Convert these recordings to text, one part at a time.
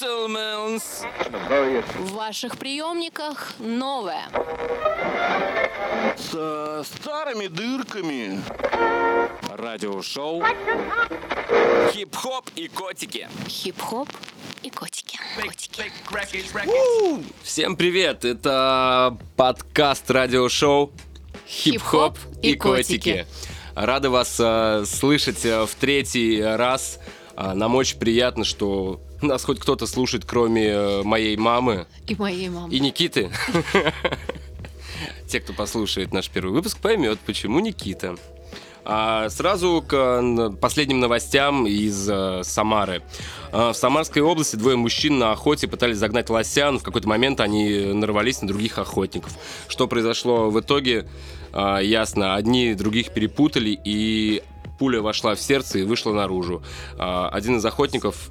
В ваших приемниках новое. Со старыми дырками. Радиошоу. Хип-хоп и котики. Хип-хоп и котики. Котики. Всем привет! Это подкаст радиошоу Хип-хоп и котики. Рады вас э, слышать э, в третий раз. А, Нам очень приятно, что нас хоть кто-то слушает, кроме э, моей мамы И моей мамы. и Никиты. Те, кто послушает наш первый выпуск, поймет, почему Никита. А сразу к последним новостям из э, Самары. А, в Самарской области двое мужчин на охоте пытались загнать лося, но в какой-то момент они нарвались на других охотников. Что произошло в итоге, а, ясно. Одни других перепутали, и пуля вошла в сердце и вышла наружу. А, один из охотников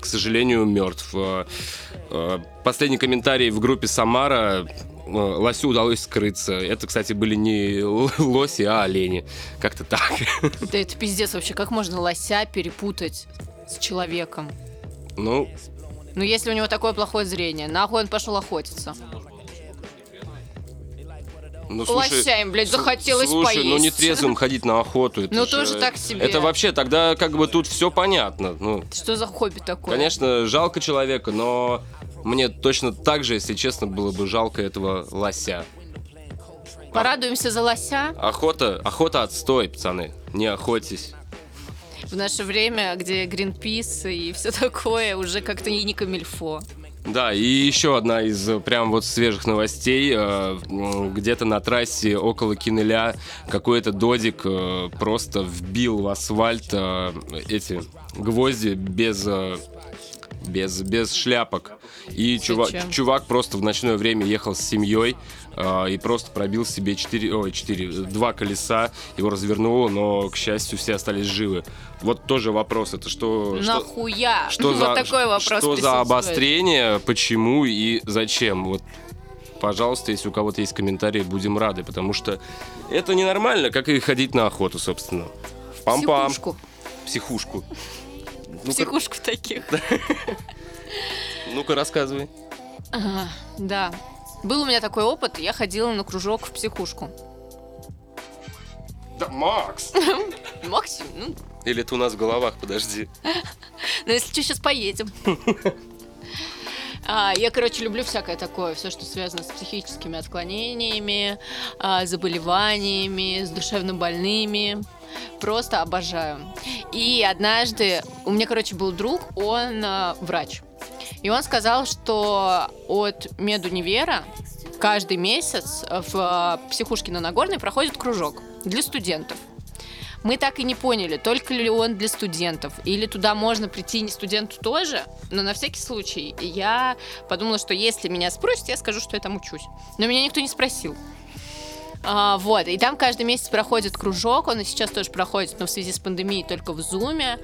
к сожалению, мертв. Э, э, Последний комментарий в группе Самара. э, Лосю удалось скрыться. Это, кстати, были не лоси, а олени. Как-то так. Да это пиздец вообще. Как можно лося перепутать с человеком? Ну, Ну, если у него такое плохое зрение, нахуй он пошел охотиться? Ну слушай, Лося им, блядь, захотелось слушай, ну не поесть. трезвым ходить на охоту. это Ну, же- тоже так себе. Это вообще, тогда как бы тут все понятно. Ну, Что за хобби такое? конечно, жалко человека, но мне точно так же, если честно, было бы жалко этого лося. Порадуемся за лося. Охота, охота отстой, пацаны. Не охотьтесь. В наше время, где Гринпис и все такое, уже как-то и не камильфо. Да, и еще одна из э, прям вот свежих новостей. Э, Где-то на трассе около Кинеля какой-то додик э, просто вбил в асфальт эти гвозди без, без, без шляпок. И чува- Зачем? чувак просто в ночное время ехал с семьей э, и просто пробил себе 4, ой, 4, два колеса, его развернуло, но, к счастью, все остались живы. Вот тоже вопрос, это что... что- Нахуя? что вот за, такой вопрос что за обострение, почему и зачем? Вот, пожалуйста, если у кого-то есть комментарии, будем рады, потому что это ненормально, как и ходить на охоту, собственно. Пам-пам. Психушку. Психушку. Ну-ка, Психушку таких. ну-ка, рассказывай. Ага, Да. Был у меня такой опыт, я ходила на кружок в психушку. Да, Макс! Максим, ну, Или это у нас в головах, подожди. ну если что, сейчас поедем. А, Я, короче, люблю всякое такое, все, что связано с психическими отклонениями, а, заболеваниями, с душевно больными. Просто обожаю. И однажды у меня, короче, был друг, он а, врач. И он сказал, что от медунивера каждый месяц в а, психушке на Нагорной проходит кружок для студентов. Мы так и не поняли, только ли он для студентов, или туда можно прийти не студенту тоже, но на всякий случай я подумала, что если меня спросят, я скажу, что я там учусь. Но меня никто не спросил. А, вот, и там каждый месяц проходит кружок, он и сейчас тоже проходит, но в связи с пандемией только в зуме.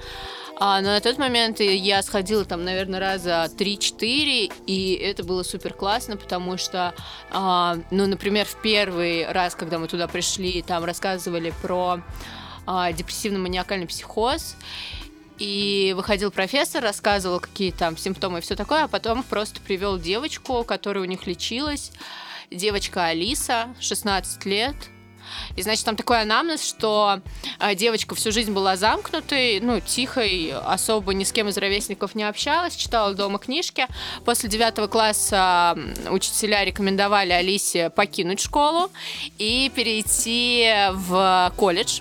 А, но на тот момент я сходила там, наверное, раза 3-4, и это было супер классно, потому что, а, ну, например, в первый раз, когда мы туда пришли, там рассказывали про а, депрессивно-маниакальный психоз, и выходил профессор, рассказывал, какие там симптомы и все такое, а потом просто привел девочку, которая у них лечилась. Девочка Алиса, 16 лет. И, значит, там такой анамнез, что а, девочка всю жизнь была замкнутой, ну, тихой, особо ни с кем из ровесников не общалась, читала дома книжки. После девятого класса учителя рекомендовали Алисе покинуть школу и перейти в колледж.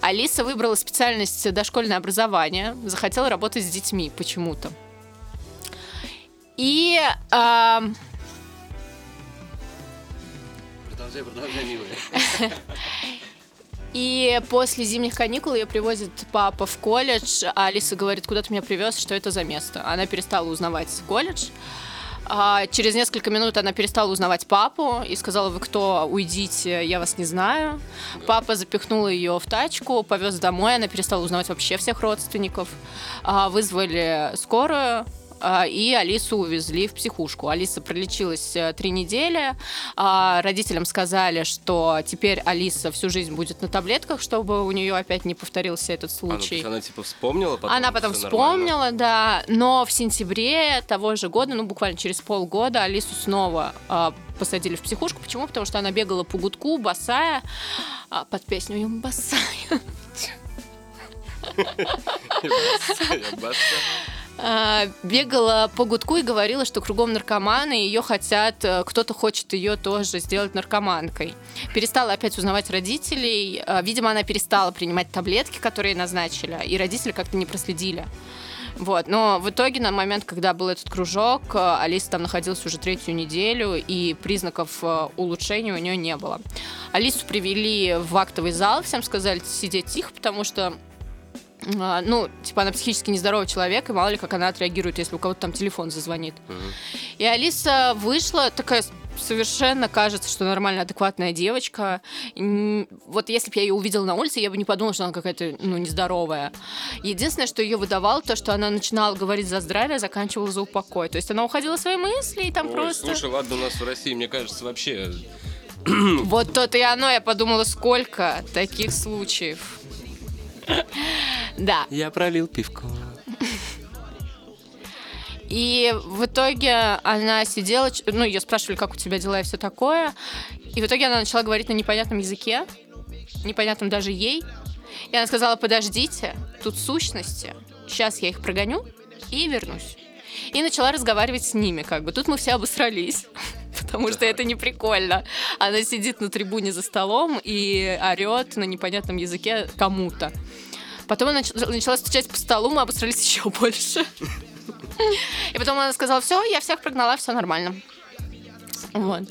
Алиса выбрала специальность дошкольное образование, захотела работать с детьми почему-то. И Продолжай, продолжай, милая. И после зимних каникул ее привозит папа в колледж, а Алиса говорит, куда ты меня привез, что это за место. Она перестала узнавать колледж. А через несколько минут она перестала узнавать папу и сказала, вы кто, уйдите, я вас не знаю. Папа запихнул ее в тачку, повез домой, она перестала узнавать вообще всех родственников. А, вызвали скорую, и Алису увезли в психушку. Алиса пролечилась э, три недели. а, Родителям сказали, что теперь Алиса всю жизнь будет на таблетках, чтобы у нее опять не повторился этот А, ну, случай. есть она типа вспомнила потом? Она потом всё нормально? вспомнила, да, но в сентябре того же года, ну буквально через полгода, Алису снова а, посадили в психушку. Почему? Потому что она бегала по гудку, босая, а, под песню «Я босая». А, бегала по гудку и говорила, что кругом наркоманы, и ее хотят, э, кто-то хочет ее тоже сделать наркоманкой. Перестала опять узнавать родителей. А, Видимо, она перестала принимать таблетки, которые назначили, и родители как-то не проследили. Вот. Но в итоге, на момент, когда был этот кружок, э, Алиса там находилась уже третью неделю, и признаков э, улучшения у нее не было. Алису привели в актовый зал, всем сказали сидеть тихо, потому что а, ну, типа, она психически нездоровый человек, и мало ли, как она отреагирует, если у кого-то там телефон зазвонит. И Алиса вышла такая совершенно кажется, что нормально адекватная девочка. Вот если бы я ее увидела на улице, я бы не подумала, что она какая-то, ну, нездоровая. Единственное, что ее выдавало, то, что она начинала говорить за здравие, заканчивала за упокой. То есть она уходила в свои мысли, и там Ой, просто... слушай, ладно, у нас в России, мне кажется, вообще... Вот то-то и оно, я подумала, сколько таких случаев. Да. Я пролил пивко. И в итоге она сидела, ну, ее спрашивали, как у тебя дела и все такое. И в итоге она начала говорить на непонятном языке, непонятном даже ей. И она сказала, подождите, тут сущности, сейчас я их прогоню и вернусь. И начала разговаривать с ними, как бы. Тут мы все обосрались, потому что это не прикольно. Она сидит на трибуне за столом и орет на непонятном языке кому-то. Потом она нач- начала стучать по столу, мы обосрались еще больше. И потом она сказала, все, я всех прогнала, все нормально. Вот.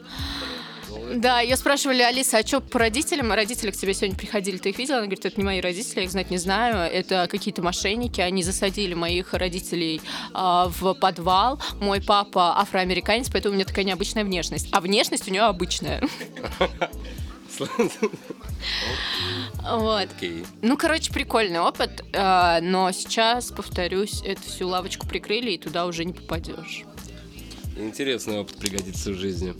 Да, ее спрашивали, Алиса, а что по родителям? Родители к тебе сегодня приходили, ты их видела? Она говорит, это не мои родители, я их знать не знаю, это какие-то мошенники, они засадили моих родителей а, в подвал. Мой папа афроамериканец, поэтому у меня такая необычная внешность. А внешность у нее обычная. Вот. Ну, короче, прикольный опыт, а, но сейчас, повторюсь, эту всю лавочку прикрыли, и туда уже не попадешь. Интересный опыт пригодится в жизни.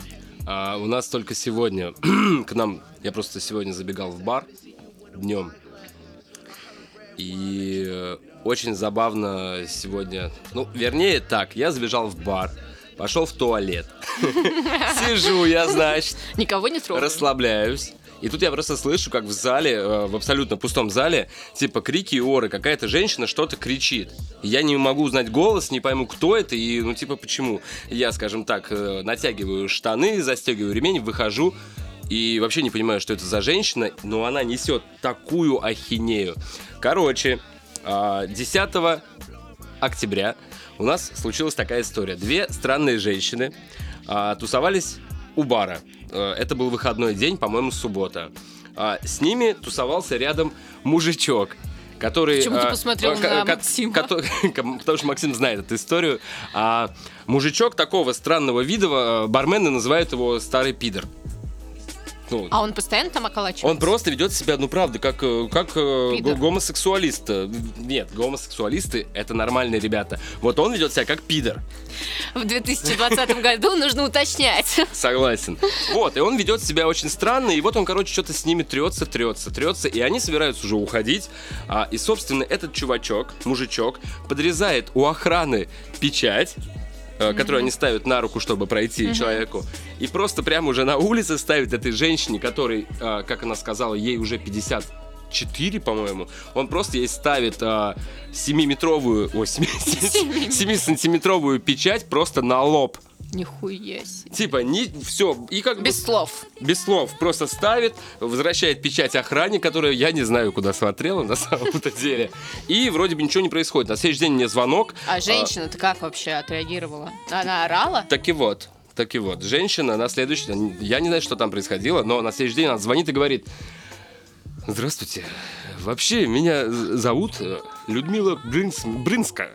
А у нас только сегодня к нам, я просто сегодня забегал в бар днем. И э, очень забавно сегодня, ну, вернее так, я забежал в бар, пошел в туалет. Сижу я, значит, Никого не трогаю. расслабляюсь. И тут я просто слышу, как в зале, э, в абсолютно пустом зале, типа крики и оры, какая-то женщина что-то кричит. Я не могу узнать голос, не пойму, кто это и, ну, типа, почему. Я, скажем так, э, натягиваю штаны, застегиваю ремень, выхожу и вообще не понимаю, что это за женщина, но она несет такую ахинею. Короче, а, 10 октября у нас случилась такая история. Две странные женщины а, тусовались у бара. Э, Это был выходной день, по-моему, суббота. А, С ними тусовался рядом мужичок, который... Почему ты а, посмотрел а, на Максима? кото- Потому что Максим знает эту историю. А мужичок такого странного вида, э, бармены называют его старый пидор. Ну, А он постоянно там околачивается? он просто ведет себя, ну правда, как, э, как э, Пидор. гомосексуалист. Э, Нет, гомосексуалисты это нормальные ребята. Вот он ведет себя как пидор. В 2020 году нужно уточнять. Согласен. Вот, и он ведет себя очень странно, и вот он, короче, что-то с ними трется, трется, трется, и они собираются уже уходить. А, и, собственно, этот чувачок, мужичок, подрезает у охраны печать, э, которую они ставят на руку, чтобы пройти человеку, и просто прямо уже на улице ставит этой женщине, которой, э, как она сказала, ей уже 54, по-моему, он просто ей ставит а, 7-метровую, ой, 7-сантиметровую печать просто на лоб. Нихуя себе. Типа, не все, и как бы Без слов. без слов просто ставит, возвращает печать охране, которая я не знаю, куда смотрела на самом-то деле. И вроде бы ничего не происходит. На следующий день мне звонок. А женщина-то как вообще отреагировала? Она орала? Так и вот. Так и вот. Женщина на следующий день, я не знаю, что там происходило, но на следующий день она звонит и говорит, здравствуйте, вообще меня зовут э, Людмила Брынс- Брынская.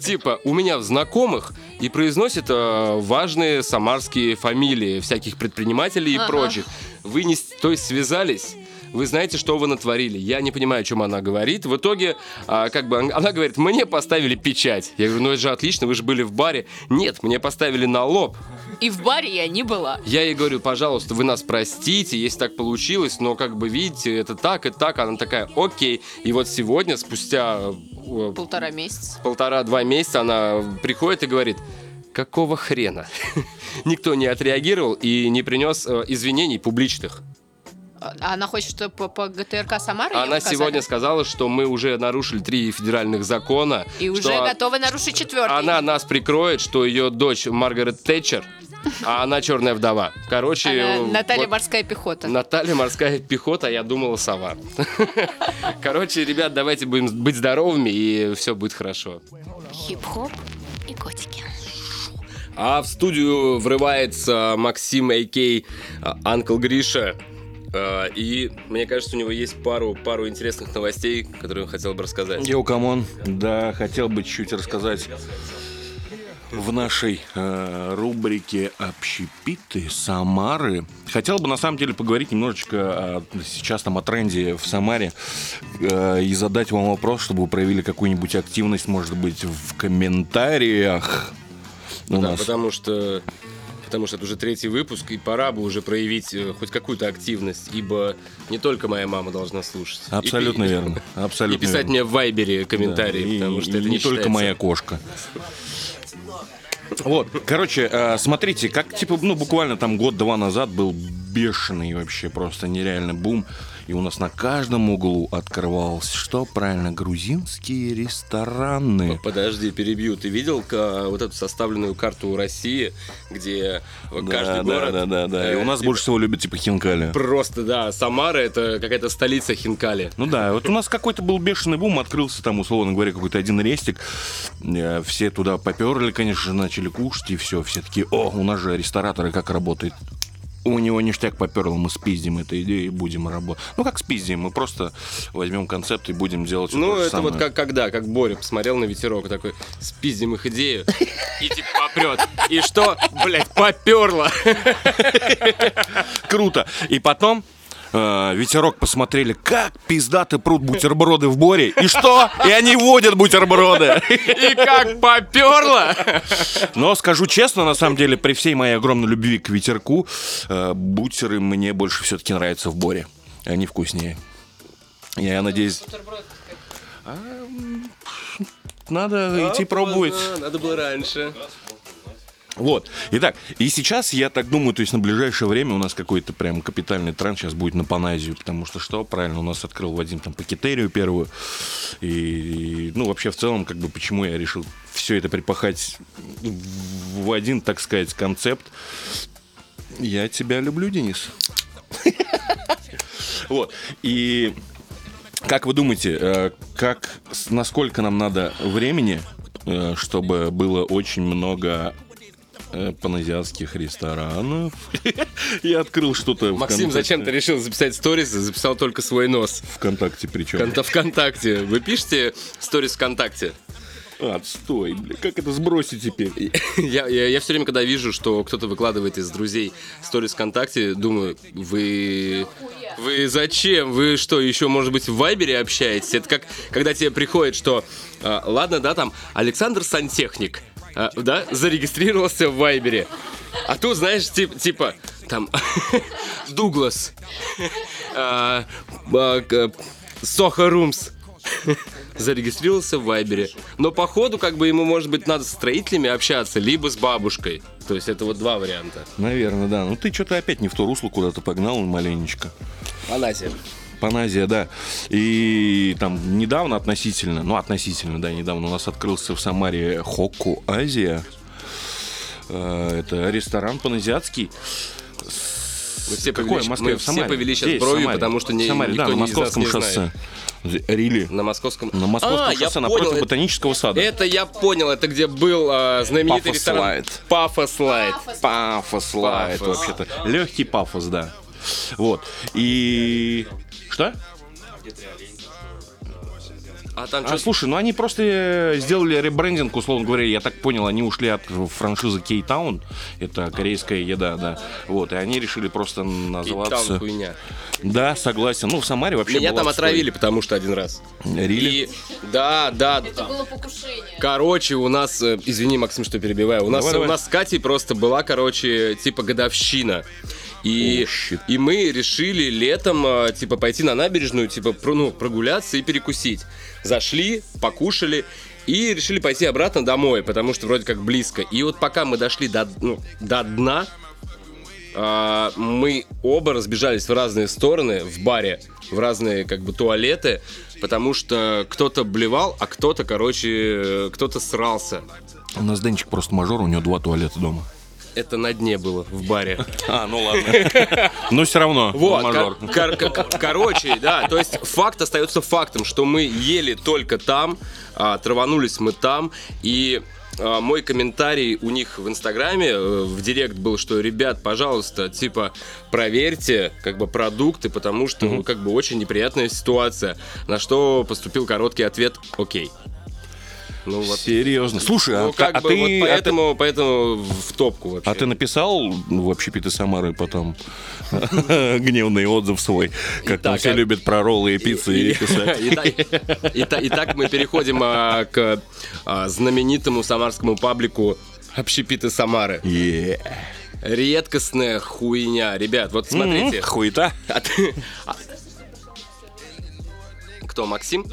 Типа, у меня в знакомых и произносит э, важные самарские фамилии всяких предпринимателей и Ага. прочих. Вы не с той связались? вы знаете, что вы натворили. Я не понимаю, о чем она говорит. В итоге, а, как бы, она говорит, мне поставили печать. Я говорю, ну это же отлично, вы же были в баре. Нет, мне поставили на лоб. И в баре я не была. Я ей говорю, пожалуйста, вы нас простите, если так получилось, но как бы видите, это так и так. Она такая, окей. И вот сегодня, спустя э, Полтора месяца. полтора-два месяца, она приходит и говорит, какого хрена? Никто не отреагировал и не принес э, извинений публичных. А Она хочет, чтобы по, по ГТРК Самары Она сегодня сказала, что мы уже нарушили три федеральных закона. И уже готовы нарушить четвертый. Она нас прикроет, что ее дочь Маргарет Тэтчер, а она черная вдова. Короче, Она э, Наталья вот Морская пехота. Наталья морская пехота, а я думала сова. Короче, ребят, давайте будем быть здоровыми, и все будет хорошо. Хип-хоп и котики. А в студию врывается Максим Айкей, Анкл Гриша. А, И мне кажется, у него есть пару, пару интересных новостей, которые он хотел бы рассказать. Yo, come on. Да, хотел бы чуть-чуть рассказать в нашей э, рубрике «Общепиты Самары». Хотел бы, на самом деле, поговорить немножечко о- сейчас там о тренде в Самаре э, и задать вам вопрос, чтобы вы проявили какую-нибудь активность, может быть, в комментариях. У Да, нас потому что потому что это уже третий выпуск, и пора бы уже проявить э, хоть какую-то активность, ибо не только моя мама должна слушать. И Абсолютно пи- верно. Абсолютно И писать верно. мне в Вайбере комментарии, Да, и- потому что и это не, не, только считается. моя кошка. Вот, короче, э, смотрите, как типа, ну, буквально там год-два назад был бешеный вообще просто нереальный бум. И у нас на каждом углу открывался, что правильно, грузинские рестораны. Подожди, перебью. Ты видел вот эту составленную карту России, где каждый да, город... да, да, да. И э, у нас больше всего любят типа хинкали. Просто, да, Самара это какая-то столица Хинкали. Ну да, вот у нас какой-то был бешеный бум, открылся там, условно говоря, какой-то один рестик. Э, Все туда поперли, конечно же, начали кушать, и все. Все такие, о, у нас же рестораторы как работает. У него ништяк поперло, мы спиздим эту идею и будем работать. Ну как спиздим, мы просто возьмем концепт и будем делать Ну, это самое. вот как когда, как Боря посмотрел на ветерок, такой, спиздим их идею, и типа попрет. И что, блядь, поперло. Круто. И потом э, ветерок посмотрели, как пиздаты прут бутерброды в Боре. И что? И они водят бутерброды. И как поперло. Но скажу честно, на самом деле, при всей моей огромной любви к ветерку, э, бутеры мне больше все-таки нравятся в Боре. Они вкуснее. Я надеюсь... А, Надо идти пробовать. Надо было раньше. Вот. Итак, и сейчас, я так думаю, то есть на ближайшее время у нас какой-то прям капитальный тренд сейчас будет на Паназию, потому что что, правильно, у нас открыл Вадим там пакетерию первую, и, и, ну, вообще в целом, как бы, почему я решил все это припахать в один, так сказать, концепт. Я тебя люблю, Денис. Вот. И как вы думаете, э, как, насколько нам надо времени, э, чтобы было очень много паназиатских ресторанов? Я открыл что-то Максим, контакте. зачем ты решил записать сторис, записал только свой нос? ВКонтакте причем. Конта- ВКонтакте. Вы пишете сторис ВКонтакте? Отстой, бля, как это сбросить теперь? Я, я, все время, когда вижу, что кто-то выкладывает из друзей сторис ВКонтакте, думаю, вы... Вы зачем? Вы что, еще, может быть, в Вайбере общаетесь? Это как, когда тебе приходит, что... а, ладно, да, там, Александр Сантехник, а, да, зарегистрировался в Вайбере. А тут, знаешь, тип- типа, там, Дуглас, а, а, Румс, зарегистрировался в Вайбере. Но походу, как бы ему, может быть, надо с строителями общаться, либо с бабушкой. То есть это вот два варианта. Наверное, да. Ну ты что-то опять не в то русло куда-то погнал маленечко. Панасия. Паназия, да. И там недавно относительно, ну относительно, да, недавно у нас открылся в Самаре Хокку Азия. Э, Это ресторан паназиатский. Мы все Какой? повели, Москве, мы в все Самаре? повели сейчас Здесь, бровью, Самаре. потому что не, Самаре, никто да, на не из нас московском не шоссе. знает. Рили. На московском... На московском А, шоссе понял, напротив это- ботанического сада. Это я понял, это где был а, знаменитый Пафос ресторан Лайт. Пафос Лайт. Пафос лайт Пафос. вообще-то. Легкий пафос, да. Вот. И... Что? А там А слушай, ну они просто э, сделали ребрендинг, условно говоря, я так понял, они ушли от франшизы Кейтаун, это корейская еда, да, вот, и они решили просто Кейптаун называться... хуйня. Да, согласен, ну в Самаре вообще Меня там отстой. отравили, потому что один раз. Рили? И да, да. Это было покушение. Короче, у нас, э, извини, Максим, что перебиваю, у нас, Давай, давай. у нас с Катей просто была, короче, типа годовщина. И, щит. и мы решили летом, э, типа, пойти на набережную, типа, ну, прогуляться и перекусить. Зашли, покушали и решили пойти обратно домой, потому что вроде как близко. И вот пока мы дошли до, ну, до дна, а, мы оба разбежались в разные стороны в баре, в разные как бы туалеты, потому что кто-то блевал, а кто-то, короче, э, кто-то срался. У нас Денчик просто мажор, у него два туалета дома. Это на дне было в баре. А, ну ладно. Но все равно, Вот, мажор. кор- кор- короче, да, то есть факт остается фактом, что мы ели только там, а, траванулись мы там, и а, мой комментарий у них в Инстаграме, э, в Директ был, что, ребят, пожалуйста, типа, проверьте, как бы, продукты, потому что, ну, как бы, очень неприятная ситуация. На что поступил короткий ответ «Окей». Ну, вот. Серьезно. Слушай, а, Ну, как а бы, ты, вот а ты- поэтому, поэтому в топку вообще. а ты написал ну, в общепиты Самары потом гневный отзыв свой, как там все а- любят про роллы и пиццы и писать. Итак, мы переходим а, к а, знаменитому самарскому паблику Общепиты Самары. Редкостная хуйня. Ребят, вот смотрите. М, Хуета. А а- Кто, Максим?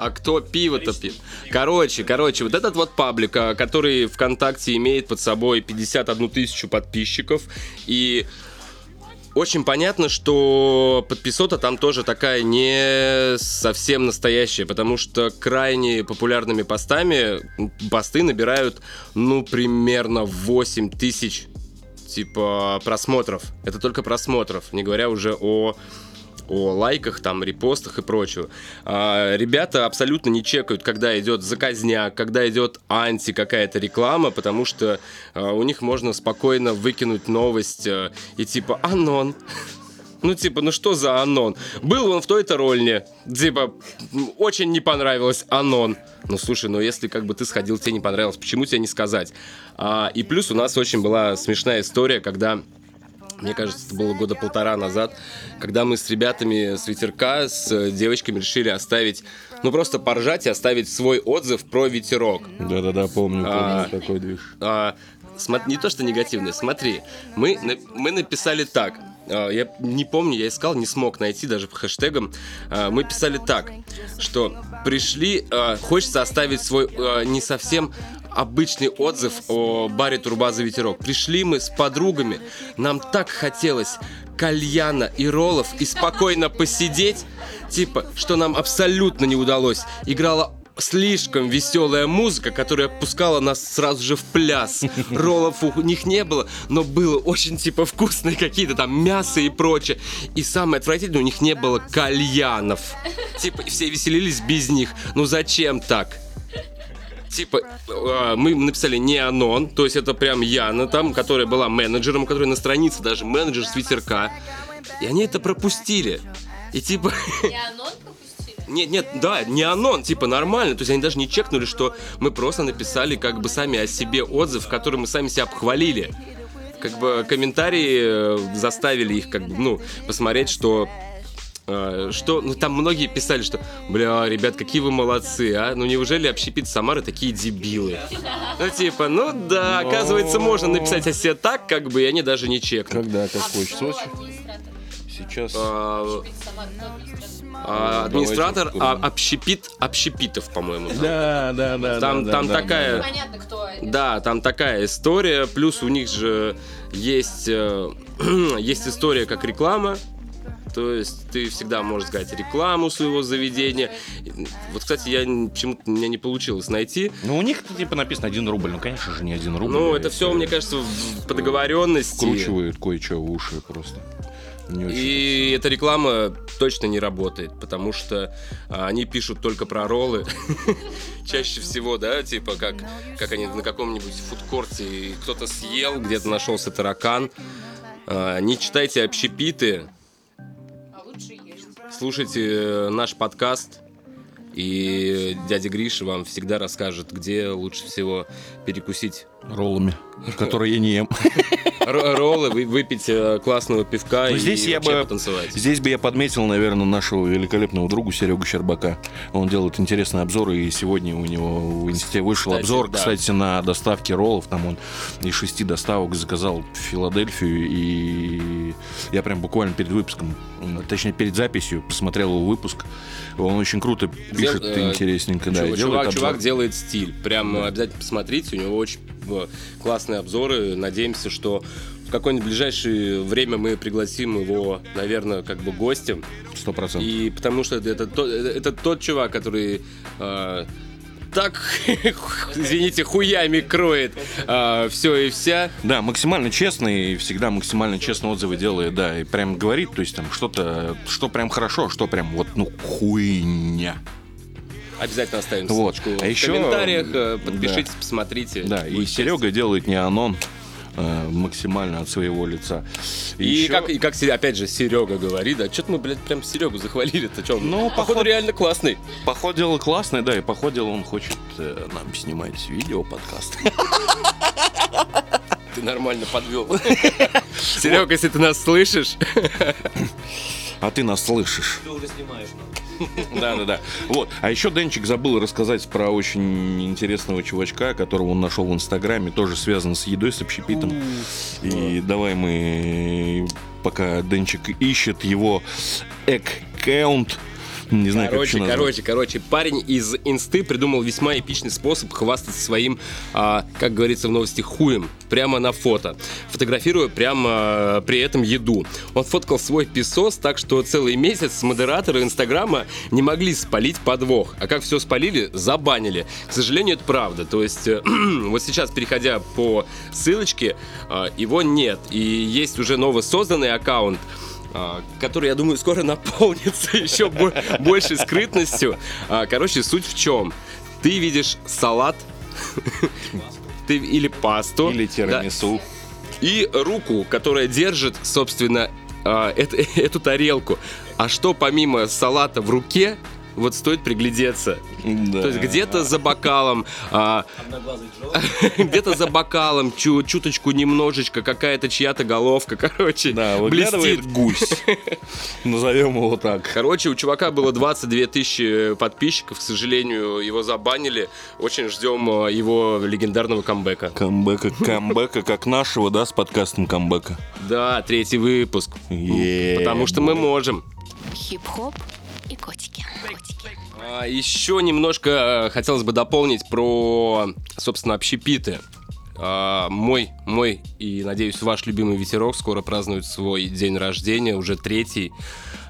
А кто пиво-то пьет? Короче, короче, вот этот вот паблик, а, который ВКонтакте имеет под собой 51 тысячу подписчиков, и очень понятно, что подписота там тоже такая не совсем настоящая, потому что крайне популярными постами посты набирают, ну, примерно 8 тысяч типа просмотров. Это только просмотров, не говоря уже о о лайках, там, репостах и прочего. А, ребята абсолютно не чекают, когда идет заказняк, когда идет анти какая-то реклама, потому что а, у них можно спокойно выкинуть новость а, и типа «Анон». Ну, типа, ну что за Анон? Был он в той-то рольне. Типа, очень не понравилось Анон. Ну, слушай, ну если как бы ты сходил, тебе не понравилось, почему тебе не сказать? А, и плюс у нас очень была смешная история, когда мне кажется, это было года полтора назад, когда мы с ребятами с ветерка, с девочками решили оставить, ну просто поржать и оставить свой отзыв про ветерок. Да-да-да, помню, А. помню такой движ. А, смо- не то, что негативное, смотри, мы, мы написали так. А, я не помню, я искал, не смог найти даже по хэштегам. А, мы писали так, что пришли, а, хочется оставить свой а, не совсем обычный отзыв о баре Турбаза Ветерок. Пришли мы с подругами, нам так хотелось кальяна и роллов и спокойно посидеть, типа, что нам абсолютно не удалось. Играла слишком веселая музыка, которая пускала нас сразу же в пляс. Роллов у них не было, но было очень типа вкусные какие-то там мясо и прочее. И самое отвратительное, у них не было кальянов. Типа все веселились без них. Ну зачем так? Типа, э, мы написали не анон, то есть это прям Яна там, которая была менеджером, которая на странице даже менеджер с ветерка. И они это пропустили. И типа... Не Анон пропустили? Нет, нет, да, не анон, типа нормально. То есть они даже не чекнули, что мы просто написали как бы сами о себе отзыв, в котором мы сами себя обхвалили. Как бы комментарии э, заставили их как бы, ну, посмотреть, что что, ну там многие писали, что, бля, ребят, какие вы молодцы, а? Ну неужели общепит Самары такие дебилы? Ну типа, ну да, оказывается, можно написать о себе так, как бы, и они даже не чекнут. Когда? В Сочи? Администратор. Сейчас... А, администратор? а, администратор а, общепит, общепитов, по-моему. Да, да, да. Там- да, там да, такая- да, Понятно, кто. Да, там такая история. Плюс у них же есть, э, есть история как реклама. То есть ты всегда можешь сказать рекламу своего заведения. Вот, кстати, я почему-то у меня не получилось найти. Ну, у них типа написано 1 рубль. Ну, конечно же, не 1 рубль. Ну, это все, мне кажется, в- по договоренности. Вкручивают кое-что в уши просто. Не очень. И эта реклама точно не работает, потому что а, они пишут только про роллы. Чаще всего, да, типа как, как они на каком-нибудь фудкорте кто-то съел, где-то нашелся таракан. А, не читайте общепиты. Слушайте э, наш подкаст. И дядя Гриша вам всегда расскажет, где лучше всего перекусить Роллами, которые я не ем. роллы, вы- выпить э, классного пивка Ну, и здесь я бы, потанцевать. здесь бы я подметил, наверное, нашего великолепного друга Серегу Щербака. Он делает интересные обзоры, и сегодня у него в инсте вышел Кстати, обзор, да. кстати, на доставки роллов. Там он из шести доставок заказал Филадельфию, и я прям буквально перед выпуском, точнее, перед записью посмотрел его выпуск. Он очень круто пишет, Дел- э, интересненько, да, Чувак, делает чувак, чувак делает стиль. Прям обязательно посмотрите, у него очень э, классные обзоры. Надеемся, что в какое-нибудь ближайшее время мы пригласим его, наверное, как бы гостем. Сто процентов. И потому что это, то- это тот чувак, который э, так, извините, хуями кроет все и вся. Да, максимально честный, и всегда максимально честные отзывы делает, да, и прям говорит, то есть там что-то, что прям хорошо, что прям вот, ну, хуйня. Обязательно оставим Вот. ссылочку А в еще, комментариях. э, да. Подпишитесь, посмотрите. Да, и Серега делает не анон максимально от своего лица. И, еще- как, и как, опять же, Серега говорит, да, что-то мы, блядь, прям Серегу захвалили-то, что Ну, походу, походу- реально классный. Поход дело классное, да, и поход он хочет э, нам снимать видео, подкаст. Ты нормально подвел. Серега, если ты нас слышишь, А ты нас слышишь. Ты уже снимаешь. Да, да, да. Вот. А еще Денчик забыл рассказать про очень интересного чувачка, которого он нашел в Инстаграме, тоже связан с едой, с общепитом. И давай мы, пока Денчик ищет его эккаунт, не знаю, как короче, назвать. короче, короче, парень из инсты придумал весьма эпичный способ хвастаться своим, а, как говорится в новости, хуем прямо на фото, фотографируя прямо а, при этом еду. Он фоткал свой песос так, что целый месяц модераторы Инстаграма не могли спалить подвох. А как все спалили, забанили. К сожалению, это правда. То есть, э, вот сейчас, переходя по ссылочке, а, его нет. И есть уже новый созданный аккаунт, который, я думаю, скоро наполнится еще бо- большей скрытностью. А, Короче, суть в чем? Ты видишь салат ты, или пасту. Или да, тирамису. и руку, которая держит, собственно, а, эт- эту тарелку. А что помимо салата в руке, вот стоит приглядеться. Да. То есть где-то за бокалом, а, где-то за бокалом, чу- чуточку немножечко, какая-то чья-то головка, короче, Да, блестит. гусь. Назовем его так. Короче, у чувака было 22 тысячи подписчиков, к сожалению, его забанили. Очень ждем э, его легендарного камбэка. Камбэка, камбэка, как нашего, да, с подкастом камбэка. Да, третий выпуск. Потому что мы можем. Хип-хоп и котики. Котики. А, еще немножко э, хотелось бы дополнить про, собственно, общепиты. А, мой, мой и, надеюсь, ваш любимый ветерок скоро празднует свой день рождения, уже третий.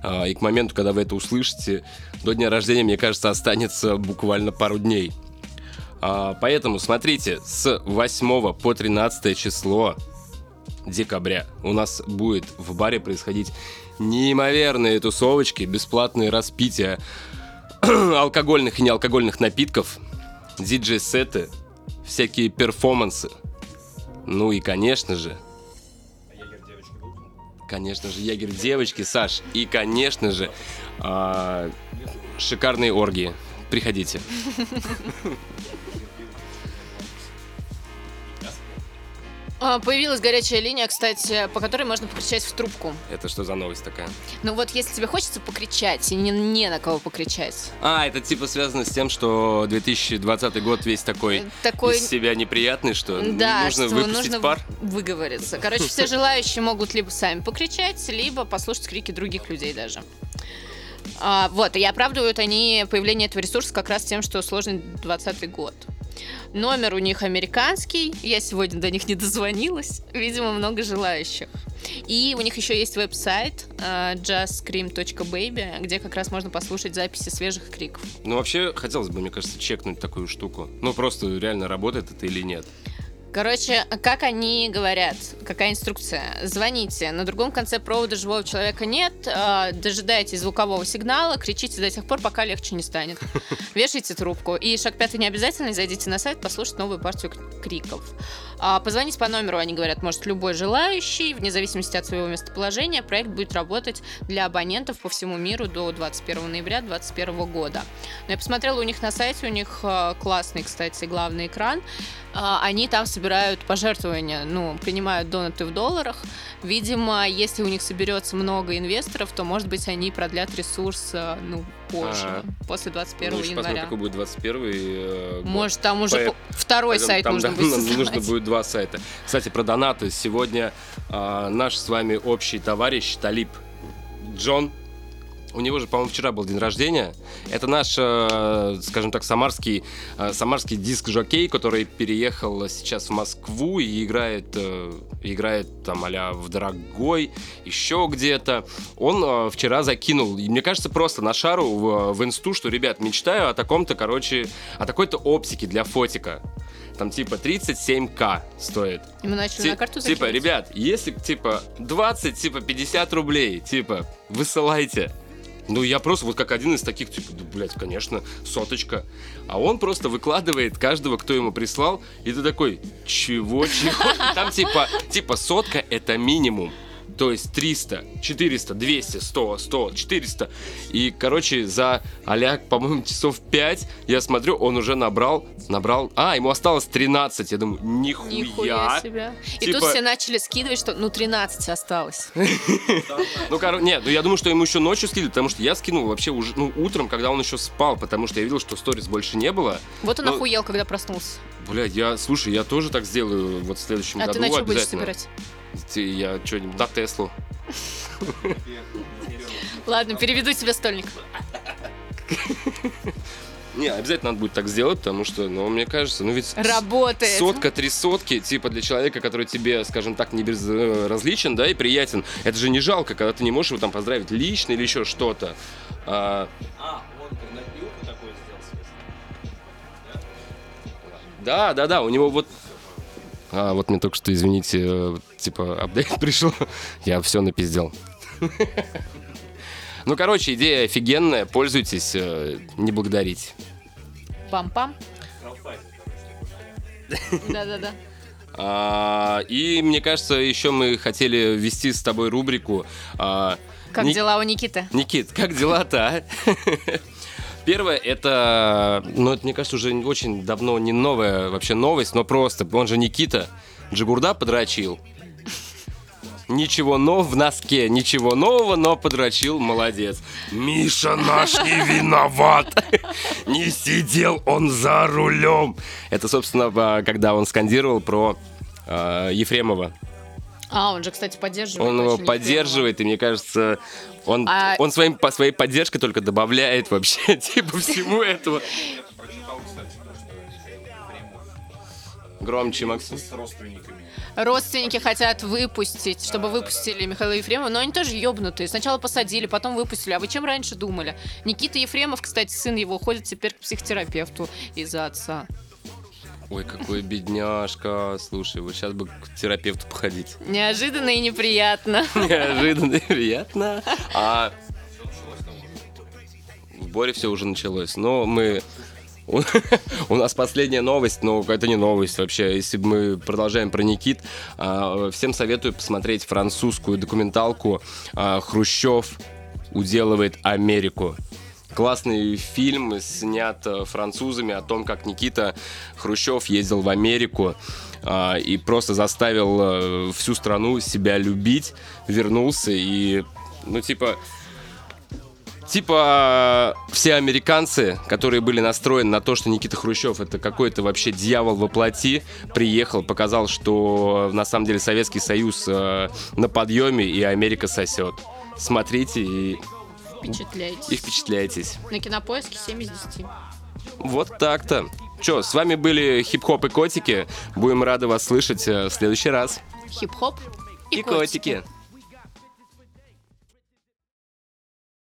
А, и к моменту, когда вы это услышите, до дня рождения, мне кажется, останется буквально пару дней. А, поэтому смотрите, с 8 по 13 число декабря у нас будет в баре происходить неимоверные тусовочки, бесплатные распития алкогольных и неалкогольных напитков, диджей-сеты, всякие перформансы. Ну и, конечно же, конечно же, ягер девочки, Саш, и, конечно же, а, шикарные оргии. Приходите. Появилась горячая линия, кстати, по которой можно покричать в трубку. Это что за новость такая? Ну вот, если тебе хочется покричать, и не, не на кого покричать, А, это типа связано с тем, что 2020 год весь такой, такой... из себя неприятный, что Да, нужно что выпустить нужно пар. выговориться. Короче, все желающие могут либо сами покричать, либо послушать крики других людей даже. А, вот, и оправдывают они появление этого ресурса как раз тем, что сложный 20 год. Номер у них американский, я сегодня до них не дозвонилась, видимо, много желающих. И у них еще есть веб-сайт э, justscream.baby, где как раз можно послушать записи свежих криков. Ну, вообще, хотелось бы, мне кажется, чекнуть такую штуку. Ну, просто реально работает это или нет. Короче, как они говорят, какая инструкция? Звоните, на другом конце провода живого человека нет, э, дожидайтесь звукового сигнала, кричите до тех пор, пока легче не станет. Вешайте трубку. И шаг пятый не обязательно, зайдите на сайт, послушать новую партию криков. А, позвонить по номеру, они говорят, может любой желающий, вне зависимости от своего местоположения. Проект будет работать для абонентов по всему миру до 21 ноября 2021 года. Но я посмотрела у них на сайте, у них э, классный, кстати, главный экран. А, Они там собирают пожертвования, ну, принимают донаты в долларах. Видимо, если у них соберется много инвесторов, то, может быть, они продлят ресурс, ну, позже, Ага. после 21 Ну, еще посмотрим, января. какой будет 21 э. Может, там уже По- второй Поэтому сайт там, нужно да, будет создавать. нужно будет два сайта. Кстати, про донаты. Сегодня а, наш с вами общий товарищ Талиб Джон. У него же, по-моему, вчера был день рождения. Это наш, э, скажем так, самарский, э, самарский диск-жокей, который переехал сейчас в Москву и играет, э, играет там а в Дорогой, еще где-то. Он э, вчера закинул, и мне кажется, просто на шару в, в инсту, что, ребят, мечтаю о таком-то, короче, о такой-то оптике для фотика. Там типа 37к стоит. И мы начали Ти- на карту типа, закидывать. ребят, если типа 20, типа 50 рублей, типа, высылайте. Ну, я просто вот как один из таких, типа, да, блядь, конечно, соточка. А он просто выкладывает каждого, кто ему прислал, и ты такой, чего, чего? И там типа, типа сотка это минимум. То есть 300, 400, 200, 100, 100, 400. И, короче, за а по-моему, часов 5 я смотрю, он уже набрал, набрал... А, ему осталось 13. Я думаю, нихуя. Нихуя себе. И Типа- тут все начали скидывать, что ну 13 осталось. Ну, короче, нет, ну я думаю, что ему еще ночью скинули, потому что я скинул вообще уже, ну, утром, когда он еще спал, потому что я видел, что сториз больше не было. Вот он Ну, охуел, когда проснулся. Блядь, я, слушай, я тоже так сделаю вот в следующем А году ты на что будешь собирать? Ты- Я что-нибудь на Теслу. Ладно, переведу тебе стольник. Не, обязательно надо будет так сделать, потому что, ну, мне кажется, ну ведь... Работает. Сотка, три сотки, типа для человека, который тебе, скажем так, не безразличен, да, и приятен. Это же не жалко, когда ты не можешь его там поздравить лично или еще что-то. А, А, он на такой сделал. Да, да, да, у него вот... А, вот мне только что, извините, э, типа, апдейт пришел. Я все напиздел. Ну, короче, идея офигенная, пользуйтесь, э, не благодарите. Пам-пам. Да-да-да. А, и мне кажется, еще мы хотели ввести с тобой рубрику. а, Как Ни- дела у Никиты? Никит, как дела-то, а? Первое, это, ну, это, мне кажется, уже очень давно не новая вообще новость, но просто, он же Никита Джигурда подрочил. Ничего нового в носке, ничего нового, но подрочил, молодец. Миша наш не виноват. Не сидел он за рулем. Это, собственно, а, когда он скандировал про а, Ефремова. А, он же, кстати, поддерживает. Он его поддерживает, и мне кажется, он, А- он своим, по своей поддержкой только добавляет вообще, типа, всему этого. Громче, Максим. С родственниками. Родственники хотят выпустить, чтобы выпустили Михаила Ефремова, но они тоже ебнутые. Сначала посадили, потом выпустили. А вы чем раньше думали? Никита Ефремов, кстати, сын его, ходит теперь к психотерапевту из-за отца. Ой, какой бедняжка. Слушай, вот сейчас бы к терапевту походить. Неожиданно и неприятно. Неожиданно и приятно. А в Боре все уже началось. Но мы... У нас последняя новость, но это не новость вообще. Если мы продолжаем про Никит, а, всем советую посмотреть французскую документалку а, «Хрущев уделывает Америку». Классный фильм, снят э, французами о том, как Никита Хрущев ездил в Америку а, и просто заставил э, всю страну себя любить, вернулся и, ну, типа, Типа все американцы, которые были настроены на то, что Никита Хрущев это какой-то вообще дьявол во плоти, приехал, показал, что на самом деле Советский Союз э, на подъеме и Америка сосет. Смотрите и, и Впечатляйтесь. впечатляйтесь. На кинопоиске 7 из 10. Вот так-то. Че, с вами были хип-хоп и котики. Будем рады вас слышать э, в следующий раз. Хип-хоп и, И котики.